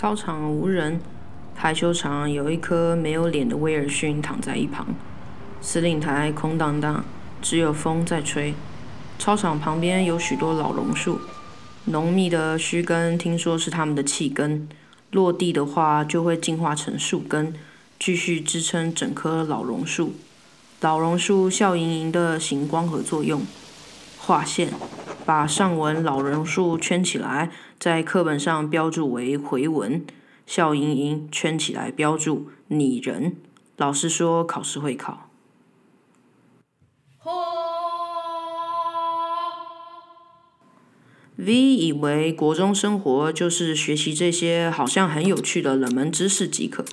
操场无人，排球场有一颗没有脸的威尔逊躺在一旁。司令台空荡荡，只有风在吹。操场旁边有许多老榕树，浓密的须根听说是它们的气根，落地的话就会进化成树根，继续支撑整棵老榕树。老榕树笑盈盈的行光合作用，画线，把上文老人数圈起来，在课本上标注为回文。笑盈盈圈起来标注拟人。老师说考试会考。V 以为国中生活就是学习这些好像很有趣的冷门知识即可。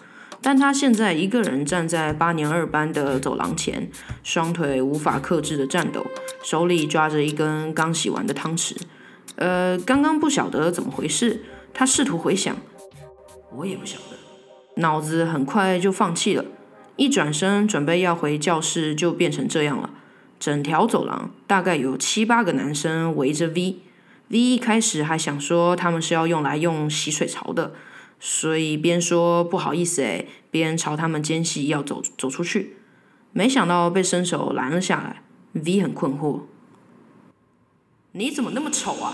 但他现在一个人站在八年二班的走廊前，双腿无法克制的颤抖，手里抓着一根刚洗完的汤匙。呃，刚刚不晓得怎么回事，他试图回想，我也不晓得，脑子很快就放弃了。一转身准备要回教室，就变成这样了。整条走廊大概有七八个男生围着 V。V 一开始还想说他们是要用来用洗水槽的。所以边说不好意思哎，边朝他们间隙要走走出去，没想到被伸手拦了下来。V 很困惑，你怎么那么丑啊？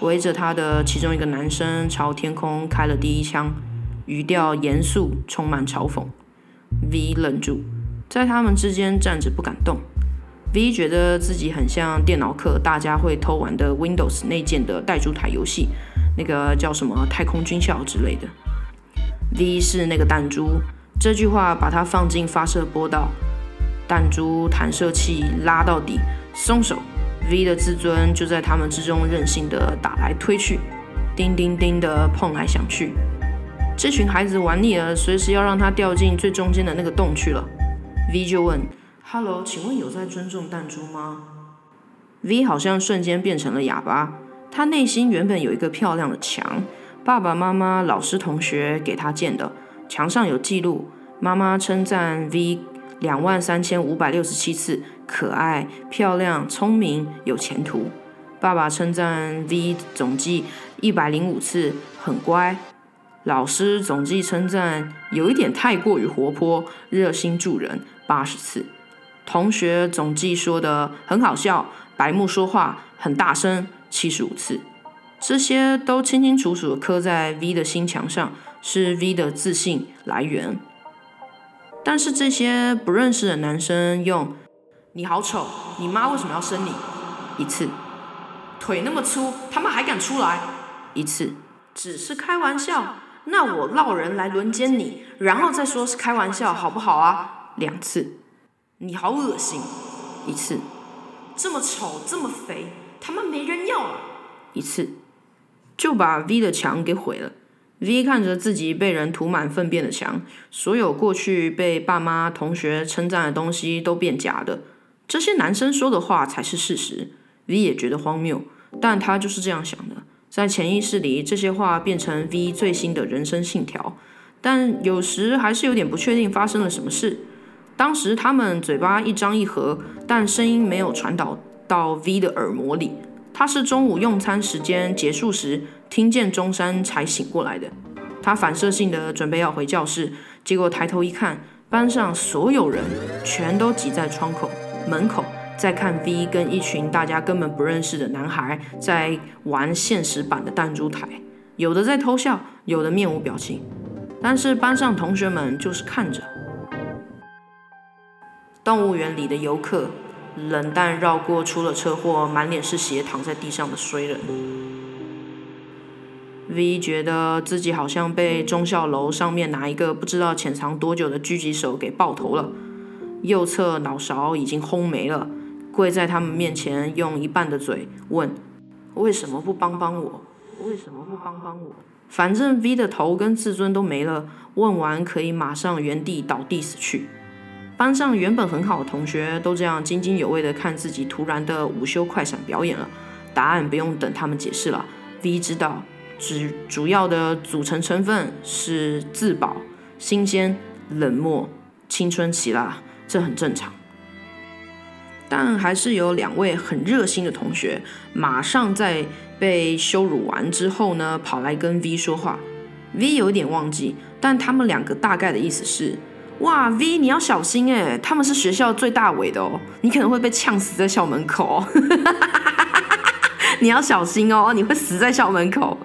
围着他的其中一个男生朝天空开了第一枪，语调严肃，充满嘲讽。V 愣住，在他们之间站着不敢动。V 觉得自己很像电脑课大家会偷玩的 Windows 内建的带珠台游戏。那个叫什么太空军校之类的，V 是那个弹珠，这句话把它放进发射波道，弹珠弹射器拉到底，松手，V 的自尊就在他们之中任性的打来推去，叮叮叮的碰来响去，这群孩子玩腻了，随时要让他掉进最中间的那个洞去了。V 就问：“Hello，请问有在尊重弹珠吗？”V 好像瞬间变成了哑巴。他内心原本有一个漂亮的墙，爸爸妈妈、老师、同学给他建的，墙上有记录。妈妈称赞 V 两万三千五百六十七次，可爱、漂亮、聪明、有前途。爸爸称赞 V 总计一百零五次，很乖。老师总计称赞有一点太过于活泼，热心助人，八十次。同学总计说的很好笑，白目说话很大声。七十五次，这些都清清楚楚的刻在 V 的心墙上，是 V 的自信来源。但是这些不认识的男生用“你好丑，你妈为什么要生你？”一次，腿那么粗，他们还敢出来？一次，只是开玩笑，那我烙人来轮奸你，然后再说是开玩笑，好不好啊？两次，你好恶心。一次，这么丑，这么肥。他们没人要了，一次就把 V 的墙给毁了。V 看着自己被人涂满粪便的墙，所有过去被爸妈、同学称赞的东西都变假的。这些男生说的话才是事实。V 也觉得荒谬，但他就是这样想的。在潜意识里，这些话变成 V 最新的人生信条。但有时还是有点不确定发生了什么事。当时他们嘴巴一张一合，但声音没有传导。到 V 的耳膜里，他是中午用餐时间结束时听见钟山才醒过来的。他反射性的准备要回教室，结果抬头一看，班上所有人全都挤在窗口、门口，在看 V 跟一群大家根本不认识的男孩在玩现实版的弹珠台，有的在偷笑，有的面无表情，但是班上同学们就是看着。动物园里的游客。冷淡绕过出了车祸、满脸是血躺在地上的衰人。V 觉得自己好像被忠孝楼上面哪一个不知道潜藏多久的狙击手给爆头了，右侧脑勺已经轰没了，跪在他们面前，用一半的嘴问：“为什么不帮帮我？为什么不帮帮我？”反正 V 的头跟自尊都没了，问完可以马上原地倒地死去。班上原本很好的同学都这样津津有味地看自己突然的午休快闪表演了。答案不用等他们解释了，V 知道，主主要的组成成分是自保、新鲜、冷漠、青春期啦，这很正常。但还是有两位很热心的同学，马上在被羞辱完之后呢，跑来跟 V 说话。V 有点忘记，但他们两个大概的意思是：哇，V 你要小心哎，他们是学校最大尾的哦，你可能会被呛死在校门口哦。你要小心哦，你会死在校门口。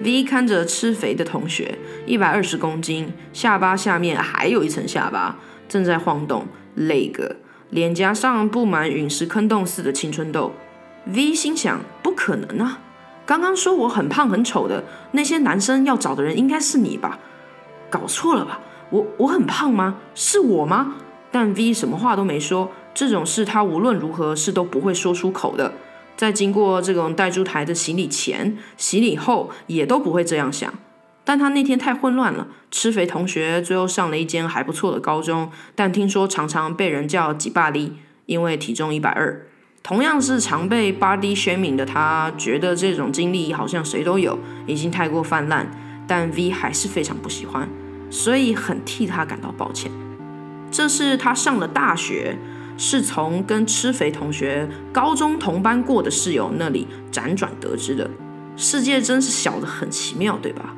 V 看着吃肥的同学，一百二十公斤，下巴下面还有一层下巴，正在晃动，累个，脸颊上布满陨石坑洞似的青春痘。V 心想：不可能啊！刚刚说我很胖很丑的那些男生要找的人应该是你吧？搞错了吧？我我很胖吗？是我吗？但 V 什么话都没说，这种事他无论如何是都不会说出口的。在经过这种带猪台的洗礼前、洗礼后，也都不会这样想。但他那天太混乱了。吃肥同学最后上了一间还不错的高中，但听说常常被人叫“几巴黎”，因为体重一百二。同样是常被 body shaming 的他，觉得这种经历好像谁都有，已经太过泛滥。但 V 还是非常不喜欢，所以很替他感到抱歉。这是他上了大学。是从跟吃肥同学高中同班过的室友那里辗转得知的。世界真是小的很奇妙，对吧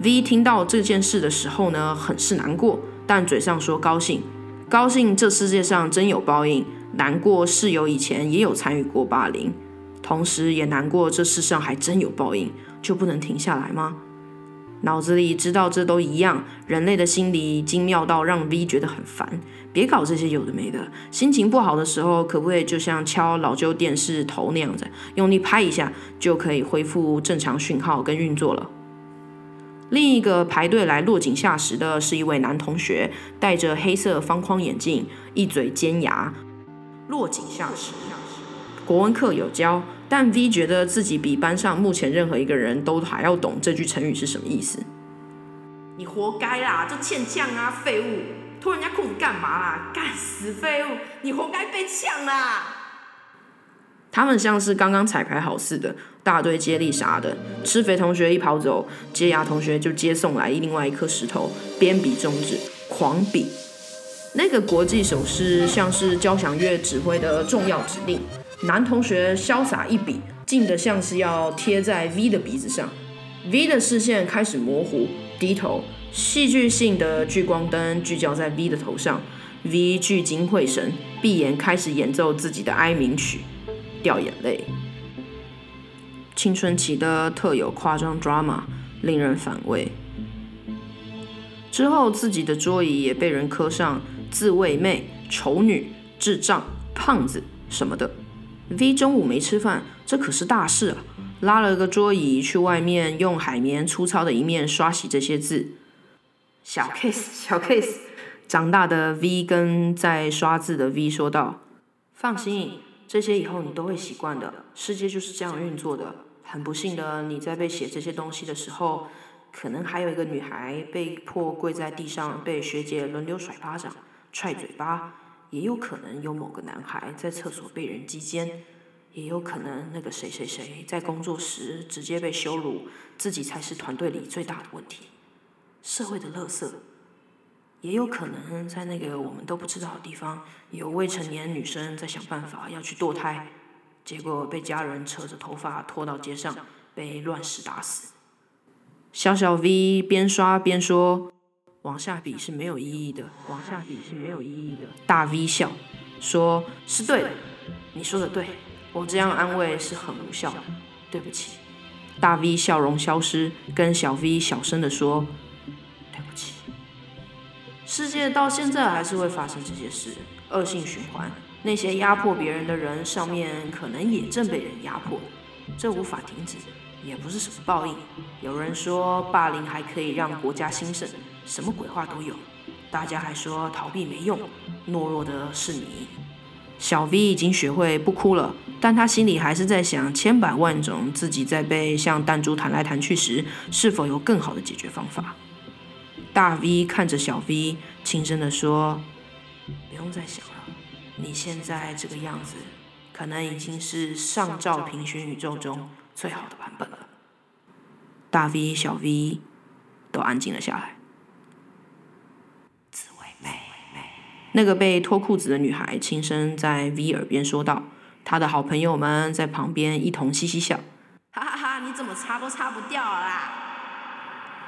？V 听到这件事的时候呢，很是难过，但嘴上说高兴，高兴这世界上真有报应，难过室友以前也有参与过霸凌，同时也难过这世上还真有报应，就不能停下来吗？脑子里知道这都一样，人类的心理精妙到让 V 觉得很烦。别搞这些有的没的。心情不好的时候，可不可以就像敲老旧电视头那样子，用力拍一下就可以恢复正常讯号跟运作了？另一个排队来落井下石的是一位男同学，戴着黑色方框眼镜，一嘴尖牙。落井下石，国文课有教。但 V 觉得自己比班上目前任何一个人都还要懂这句成语是什么意思。你活该啦，就欠呛啊，废物！脱人家裤子干嘛啦？干死废物！你活该被呛啦！他们像是刚刚彩排好似的，大队接力啥的。吃肥同学一跑走，接牙同学就接送来另外一颗石头，边比中指，狂比。那个国际手势像是交响乐指挥的重要指令。男同学潇洒一笔，近的像是要贴在 V 的鼻子上。V 的视线开始模糊，低头，戏剧性的聚光灯聚焦在 V 的头上。V 聚精会神，闭眼开始演奏自己的哀鸣曲，掉眼泪。青春期的特有夸张 drama，令人反胃。之后自己的桌椅也被人刻上“自慰妹”“丑女”“智障”“胖子”什么的。V 中午没吃饭，这可是大事啊！拉了个桌椅去外面，用海绵粗糙的一面刷洗这些字。小 case，小 case。长大的 V 跟在刷字的 V 说道：“放心，这些以后你都会习惯的。世界就是这样运作的。很不幸的，你在被写这些东西的时候，可能还有一个女孩被迫跪在地上，被学姐轮流甩巴掌、踹嘴巴。”也有可能有某个男孩在厕所被人击奸，也有可能那个谁谁谁在工作时直接被羞辱，自己才是团队里最大的问题，社会的垃圾。也有可能在那个我们都不知道的地方，有未成年女生在想办法要去堕胎，结果被家人扯着头发拖到街上，被乱石打死。小小 V 边刷边说。往下比是没有意义的，往下比是没有意义的。大 V 笑，说是对的，你说的对，我这样安慰是很无效的，对不起。大 V 笑容消失，跟小 V 小声的说，对不起。世界到现在还是会发生这些事，恶性循环。那些压迫别人的人，上面可能也正被人压迫，这无法停止，也不是什么报应。有人说，霸凌还可以让国家兴盛。什么鬼话都有，大家还说逃避没用，懦弱的是你。小 V 已经学会不哭了，但他心里还是在想千百万种自己在被像弹珠弹来弹去时，是否有更好的解决方法。大 V 看着小 V，轻声地说：“不用再想了，你现在这个样子，可能已经是上照平行宇宙中最好的版本了。”大 V、小 V 都安静了下来。那个被脱裤子的女孩轻声在 V 耳边说道，她的好朋友们在旁边一同嘻嘻笑，哈哈哈！你怎么擦都擦不掉啦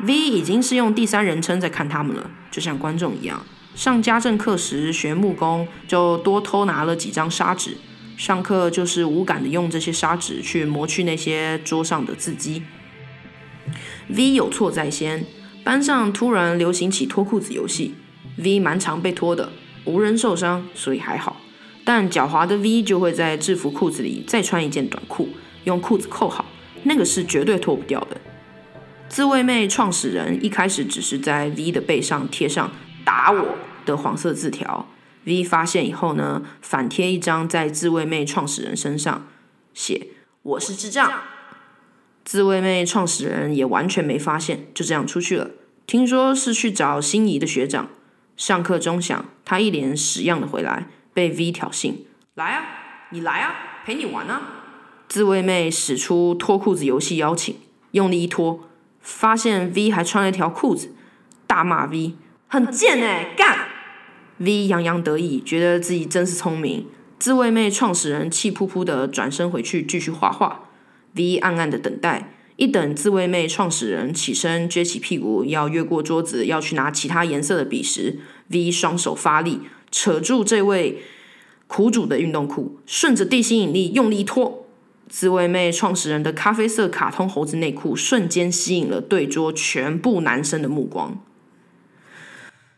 ！V 已经是用第三人称在看他们了，就像观众一样。上家政课时学木工，就多偷拿了几张砂纸。上课就是无感的用这些砂纸去磨去那些桌上的字迹。V 有错在先，班上突然流行起脱裤子游戏，V 蛮常被脱的，无人受伤，所以还好。但狡猾的 V 就会在制服裤子里再穿一件短裤，用裤子扣好，那个是绝对脱不掉的。自卫妹创始人一开始只是在 V 的背上贴上“打我”的黄色字条。V 发现以后呢，反贴一张在自卫妹创始人身上，写“我是智障”。自卫妹创始人也完全没发现，就这样出去了。听说是去找心仪的学长。上课钟响，他一脸屎样的回来，被 V 挑衅：“来啊，你来啊，陪你玩啊！”自卫妹使出脱裤子游戏邀请，用力一脱，发现 V 还穿了一条裤子，大骂 V：“ 很贱哎，干！” V 洋洋得意，觉得自己真是聪明。自卫妹创始人气扑扑的转身回去继续画画。V 暗暗的等待，一等自卫妹创始人起身撅起屁股要越过桌子要去拿其他颜色的笔时，V 双手发力扯住这位苦主的运动裤，顺着地心引力用力拖。自卫妹创始人的咖啡色卡通猴子内裤瞬间吸引了对桌全部男生的目光。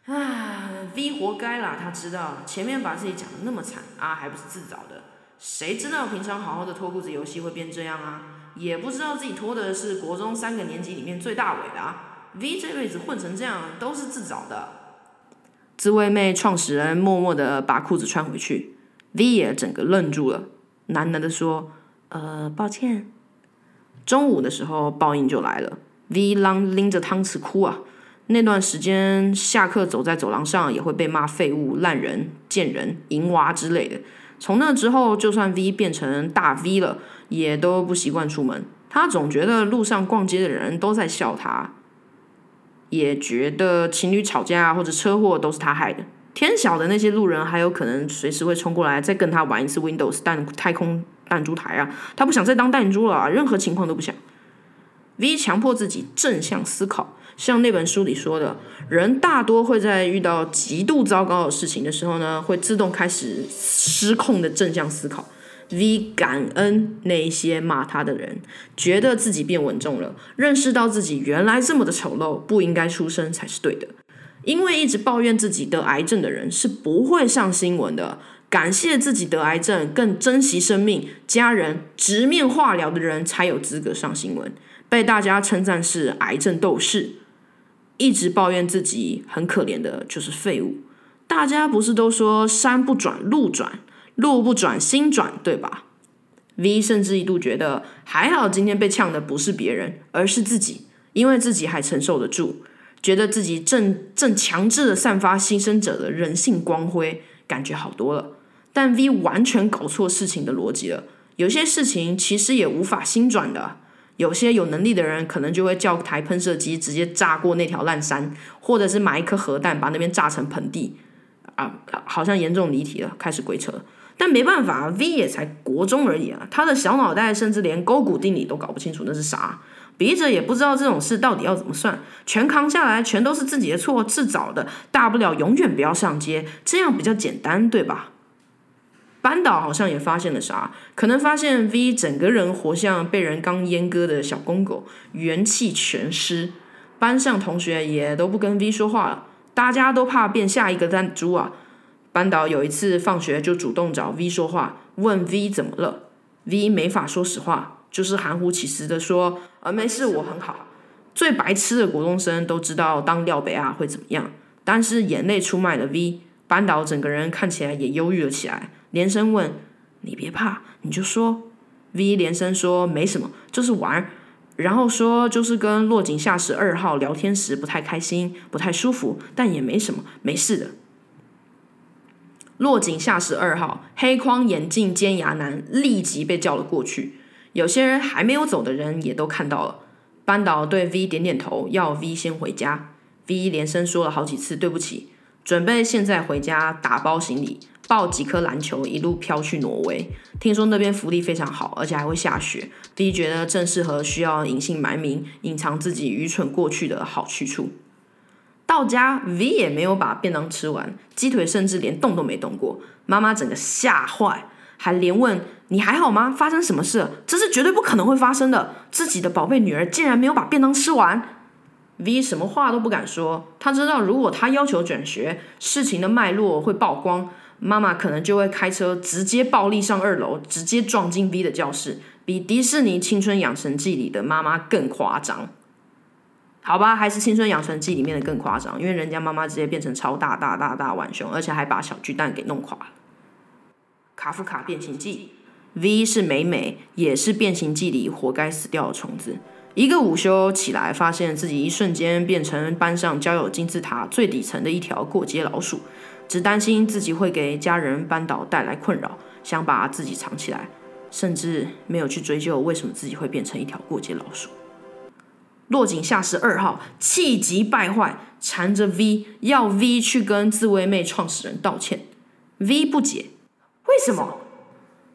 啊！V 活该啦！他知道前面把自己讲的那么惨啊，还不是自找的。谁知道平常好好的脱裤子游戏会变这样啊？也不知道自己脱的是国中三个年级里面最大尾的啊。V 这辈子混成这样都是自找的。自卫妹创始人默默的把裤子穿回去，V 也整个愣住了，喃喃的说：“呃，抱歉。”中午的时候报应就来了，V 啷拎着汤匙哭啊。那段时间，下课走在走廊上也会被骂废物、烂人、贱人、淫娃之类的。从那之后，就算 V 变成大 V 了，也都不习惯出门。他总觉得路上逛街的人都在笑他，也觉得情侣吵架或者车祸都是他害的。天晓得那些路人还有可能随时会冲过来再跟他玩一次 Windows 弹太空弹珠台啊！他不想再当弹珠了，任何情况都不想。V 强迫自己正向思考。像那本书里说的，人大多会在遇到极度糟糕的事情的时候呢，会自动开始失控的正向思考。V 感恩那些骂他的人，觉得自己变稳重了，认识到自己原来这么的丑陋，不应该出生才是对的。因为一直抱怨自己得癌症的人是不会上新闻的，感谢自己得癌症，更珍惜生命、家人、直面化疗的人才有资格上新闻，被大家称赞是癌症斗士。一直抱怨自己很可怜的，就是废物。大家不是都说山不转路转，路不转心转，对吧？V 甚至一度觉得还好，今天被呛的不是别人，而是自己，因为自己还承受得住，觉得自己正正强制的散发牺牲者的人性光辉，感觉好多了。但 V 完全搞错事情的逻辑了，有些事情其实也无法心转的。有些有能力的人，可能就会叫台喷射机直接炸过那条烂山，或者是买一颗核弹把那边炸成盆地。啊，好像严重离题了，开始鬼扯。但没办法，V 也才国中而已啊，他的小脑袋甚至连勾股定理都搞不清楚那是啥，笔者也不知道这种事到底要怎么算，全扛下来，全都是自己的错，自找的，大不了永远不要上街，这样比较简单，对吧？班导好像也发现了啥，可能发现 V 整个人活像被人刚阉割的小公狗，元气全失。班上同学也都不跟 V 说话了，大家都怕变下一个弹珠啊。班导有一次放学就主动找 V 说话，问 V 怎么了。V 没法说实话，就是含糊其辞的说：“呃，没事，我很好。”最白痴的国中生都知道当廖北亚会怎么样，但是眼泪出卖了 V，班导整个人看起来也忧郁了起来。连声问：“你别怕，你就说。”V 连声说：“没什么，就是玩。”然后说：“就是跟落井下石二号聊天时不太开心，不太舒服，但也没什么，没事的。”落井下石二号黑框眼镜尖牙男立即被叫了过去。有些人还没有走的人也都看到了。班导对 V 点点头，要 V 先回家。V 连声说了好几次对不起。准备现在回家打包行李，抱几颗篮球，一路飘去挪威。听说那边福利非常好，而且还会下雪。V 觉得正适合需要隐姓埋名、隐藏自己愚蠢过去的好去处。到家，V 也没有把便当吃完，鸡腿甚至连动都没动过。妈妈整个吓坏，还连问：“你还好吗？发生什么事？这是绝对不可能会发生的！自己的宝贝女儿竟然没有把便当吃完。” V 什么话都不敢说，他知道如果他要求转学，事情的脉络会曝光，妈妈可能就会开车直接暴力上二楼，直接撞进 V 的教室，比迪士尼青春养成记里的妈妈更夸张。好吧，还是《青春养成记》里面的更夸张，因为人家妈妈直接变成超大大大大浣熊，而且还把小巨蛋给弄垮了。卡夫卡《变形记》，V 是美美，也是《变形记》里活该死掉的虫子。一个午休起来，发现自己一瞬间变成班上交友金字塔最底层的一条过街老鼠，只担心自己会给家人班导带来困扰，想把自己藏起来，甚至没有去追究为什么自己会变成一条过街老鼠。落井下石二号气急败坏，缠着 V 要 V 去跟自卫妹创始人道歉。V 不解，为什么？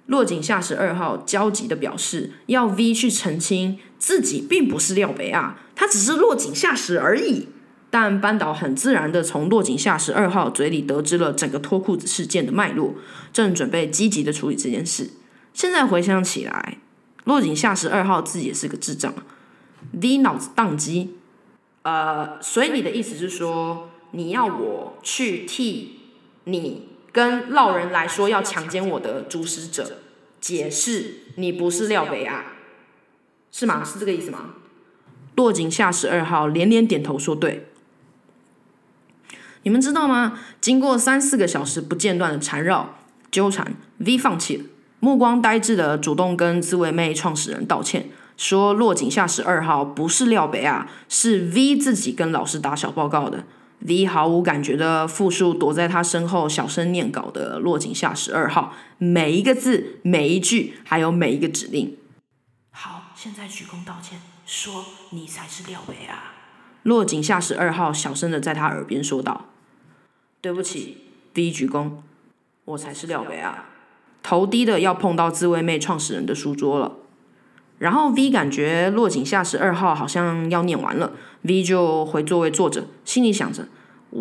落井下石二号焦急的表示，要 V 去澄清自己并不是廖北亚，他只是落井下石而已。但班导很自然的从落井下石二号嘴里得知了整个脱裤子事件的脉络，正准备积极的处理这件事。现在回想起来，落井下石二号自己也是个智障。V 脑子宕机，呃，所以你的意思是说，你要我去替你跟老人来说要强奸我的主使者解释，你不是廖北亚，是吗？是这个意思吗？落井下石二号连连点头说对。你们知道吗？经过三四个小时不间断的缠绕纠缠，V 放弃了，目光呆滞的主动跟自卫妹创始人道歉。说落井下石二号不是廖北亚，是 V 自己跟老师打小报告的。V 毫无感觉的复述躲在他身后小声念稿的落井下石二号每一个字、每一句，还有每一个指令。现在鞠躬道歉，说你才是廖北啊。落井下石二号小声的在他耳边说道：“对不起。”V 鞠躬，我才是廖北啊。头低的要碰到自卫妹创始人的书桌了。然后 V 感觉落井下石二号好像要念完了，V 就回座位坐着，心里想着：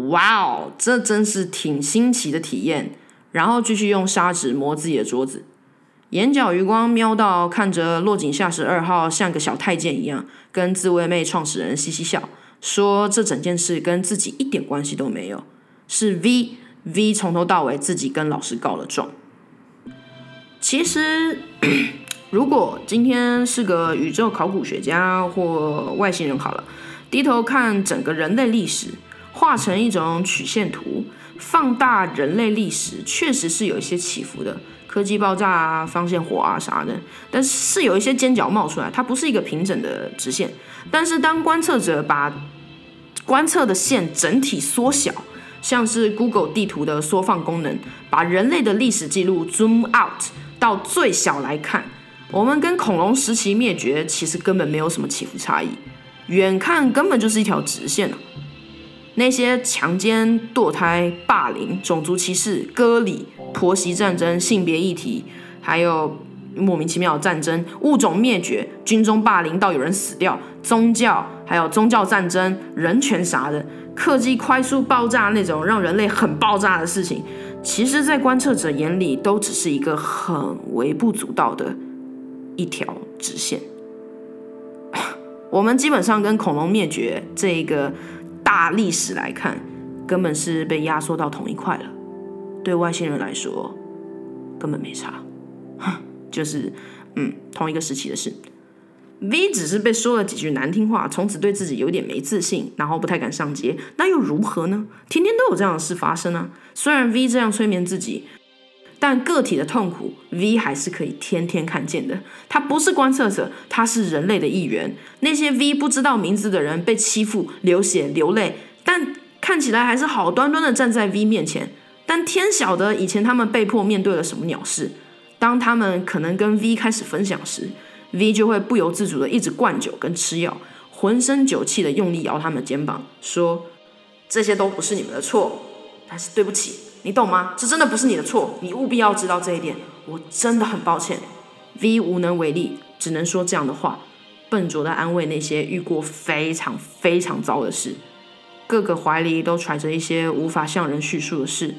哇哦，这真是挺新奇的体验。然后继续用砂纸磨自己的桌子，眼角余光瞄到看着落井下石二号像个小太监一样，跟自卫妹创始人嘻嘻笑，说这整件事跟自己一点关系都没有，是 V V 从头到尾自己跟老师告了状。其实。如果今天是个宇宙考古学家或外星人，好了，低头看整个人类历史，画成一种曲线图，放大人类历史，确实是有一些起伏的，科技爆炸啊，放线火啊啥的，但是有一些尖角冒出来，它不是一个平整的直线。但是当观测者把观测的线整体缩小，像是 Google 地图的缩放功能，把人类的历史记录 zoom out 到最小来看。我们跟恐龙时期灭绝其实根本没有什么起伏差异，远看根本就是一条直线啊！那些强奸、堕胎、霸凌、种族歧视、割礼、婆媳战争、性别议题，还有莫名其妙的战争、物种灭绝、军中霸凌到有人死掉、宗教，还有宗教战争、人权啥的，科技快速爆炸那种让人类很爆炸的事情，其实，在观测者眼里都只是一个很微不足道的。一条直线，我们基本上跟恐龙灭绝这一个大历史来看，根本是被压缩到同一块了。对外星人来说，根本没差，哼就是嗯同一个时期的事。V 只是被说了几句难听话，从此对自己有点没自信，然后不太敢上街，那又如何呢？天天都有这样的事发生啊！虽然 V 这样催眠自己。但个体的痛苦，V 还是可以天天看见的。他不是观测者，他是人类的一员。那些 V 不知道名字的人被欺负、流血、流泪，但看起来还是好端端的站在 V 面前。但天晓得以前他们被迫面对了什么鸟事。当他们可能跟 V 开始分享时，V 就会不由自主的一直灌酒跟吃药，浑身酒气的用力摇他们肩膀，说：“这些都不是你们的错。”但是对不起，你懂吗？这真的不是你的错，你务必要知道这一点。我真的很抱歉。V 无能为力，只能说这样的话，笨拙的安慰那些遇过非常非常糟的事，个个怀里都揣着一些无法向人叙述的事，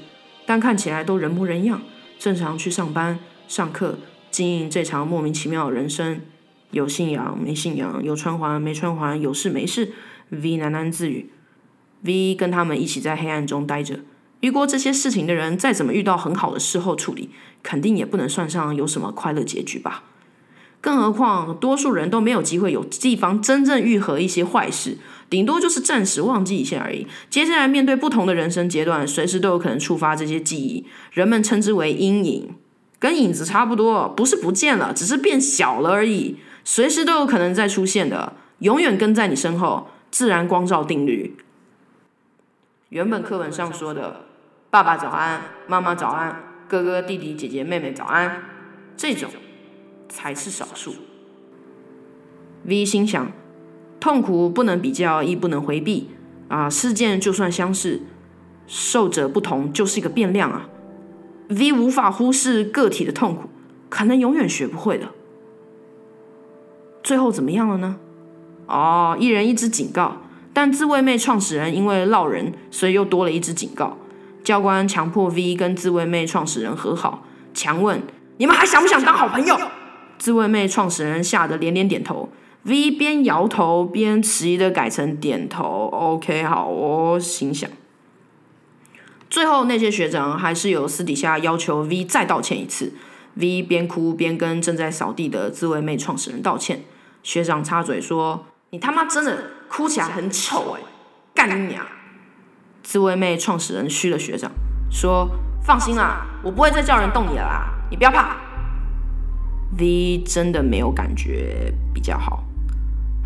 但看起来都人模人样，正常去上班、上课，经营这场莫名其妙的人生。有信仰没信仰，有穿环没穿环，有事没事。V 喃喃自语。V 跟他们一起在黑暗中待着。遇过这些事情的人，再怎么遇到很好的事后处理，肯定也不能算上有什么快乐结局吧。更何况，多数人都没有机会有地方真正愈合一些坏事，顶多就是暂时忘记一下而已。接下来面对不同的人生阶段，随时都有可能触发这些记忆，人们称之为阴影，跟影子差不多，不是不见了，只是变小了而已。随时都有可能再出现的，永远跟在你身后。自然光照定律，原本课本上说的“爸爸早安，妈妈早安，哥哥弟弟姐姐妹妹早安”，这种才是少数。V 心想：痛苦不能比较，亦不能回避啊！事件就算相似，受者不同，就是一个变量啊！V 无法忽视个体的痛苦，可能永远学不会的。最后怎么样了呢？哦，一人一支警告，但自卫妹创始人因为闹人，所以又多了一支警告。教官强迫 V 跟自卫妹创始人和好，强问：“你们还想不想当好朋友？”自卫妹创始人吓得连连点头，V 边摇头边迟疑的改成点头。OK，好哦，心想。最后那些学长还是有私底下要求 V 再道歉一次。V 边哭边跟正在扫地的自卫妹创始人道歉。学长插嘴说：“你他妈真的哭起来很丑哎，干你娘！”自卫妹创始人嘘了学长，说：“放心啦，我不会再叫人动你啦，你不要怕。”V 真的没有感觉比较好。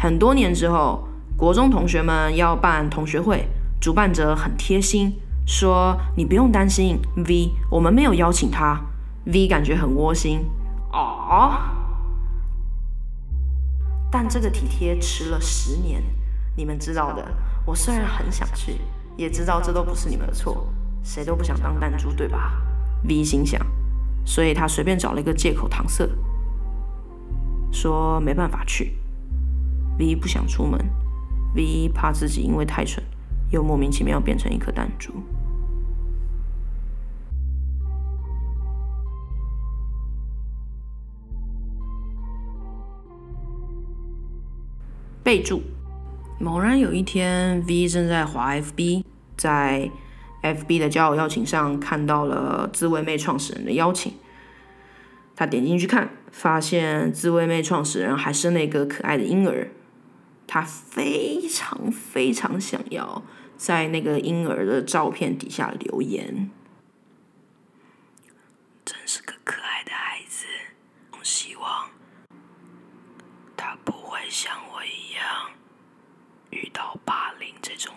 很多年之后，国中同学们要办同学会，主办者很贴心，说：“你不用担心，V，我们没有邀请他。”V 感觉很窝心。哦。但这个体贴迟了十年，你们知道的。我虽然很想去，也知道这都不是你们的错，谁都不想当弹珠，对吧？V 心想，所以他随便找了一个借口搪塞，说没办法去。V 不想出门，V 怕自己因为太蠢，又莫名其妙变成一颗弹珠。备注：猛然有一天，V 正在滑 FB，在 FB 的交友邀请上看到了自卫妹创始人的邀请。他点进去看，发现自卫妹创始人还生了一个可爱的婴儿。他非常非常想要在那个婴儿的照片底下留言。真是个可爱的孩子，希望他不会像我一样遇到霸凌这种。